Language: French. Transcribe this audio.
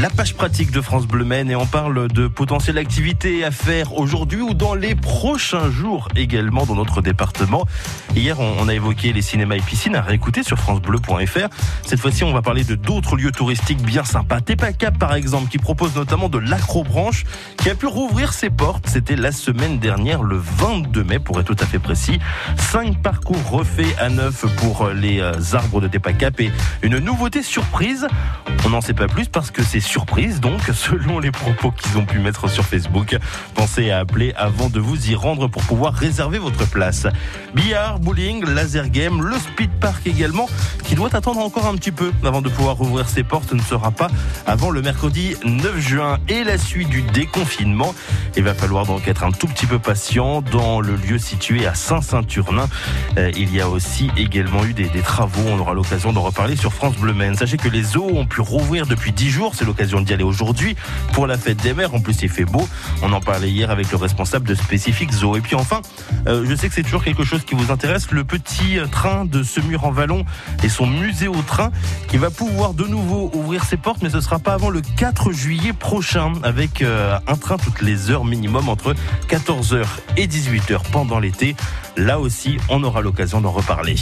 La page pratique de France Bleu Maine et on parle de potentielles activités à faire aujourd'hui ou dans les prochains jours également dans notre département. Hier, on a évoqué les cinémas et piscines à réécouter sur francebleu.fr. Cette fois-ci, on va parler de d'autres lieux touristiques bien sympas. Tepacap, par exemple, qui propose notamment de l'acrobranche, qui a pu rouvrir ses portes. C'était la semaine dernière, le 22 mai, pour être tout à fait précis. Cinq parcours refaits à neuf pour les euh, arbres de Tepacap et une nouveauté surprise. On n'en sait pas plus parce que c'est surprise, donc, selon les propos qu'ils ont pu mettre sur Facebook. Pensez à appeler avant de vous y rendre pour pouvoir réserver votre place. Billard, bowling, laser game, le speed park également, qui doit attendre encore un petit peu avant de pouvoir rouvrir ses portes. Ne sera pas avant le mercredi 9 juin et la suite du déconfinement. Il va falloir donc être un tout petit peu patient dans le lieu situé à Saint-Saint-Turnin. Euh, il y a aussi également eu des, travaux. On aura l'occasion d'en reparler sur France Bleu Maine. Sachez que les eaux ont pu rouvrir depuis 10 jours. C'est l'occasion d'y aller aujourd'hui pour la fête des mers. En plus, il fait beau. On en parlait hier avec le responsable de Spécifique Zoo. Et puis enfin, euh, je sais que c'est toujours quelque chose qui vous intéresse. Le petit train de Semur en Vallon et son musée au train qui va pouvoir de nouveau ouvrir ses portes, mais ce sera pas avant le 4 juillet prochain avec euh, un train toutes les heures minimum entre 14h et 18h pendant l'été. Là aussi, on aura l'occasion d'en reparler.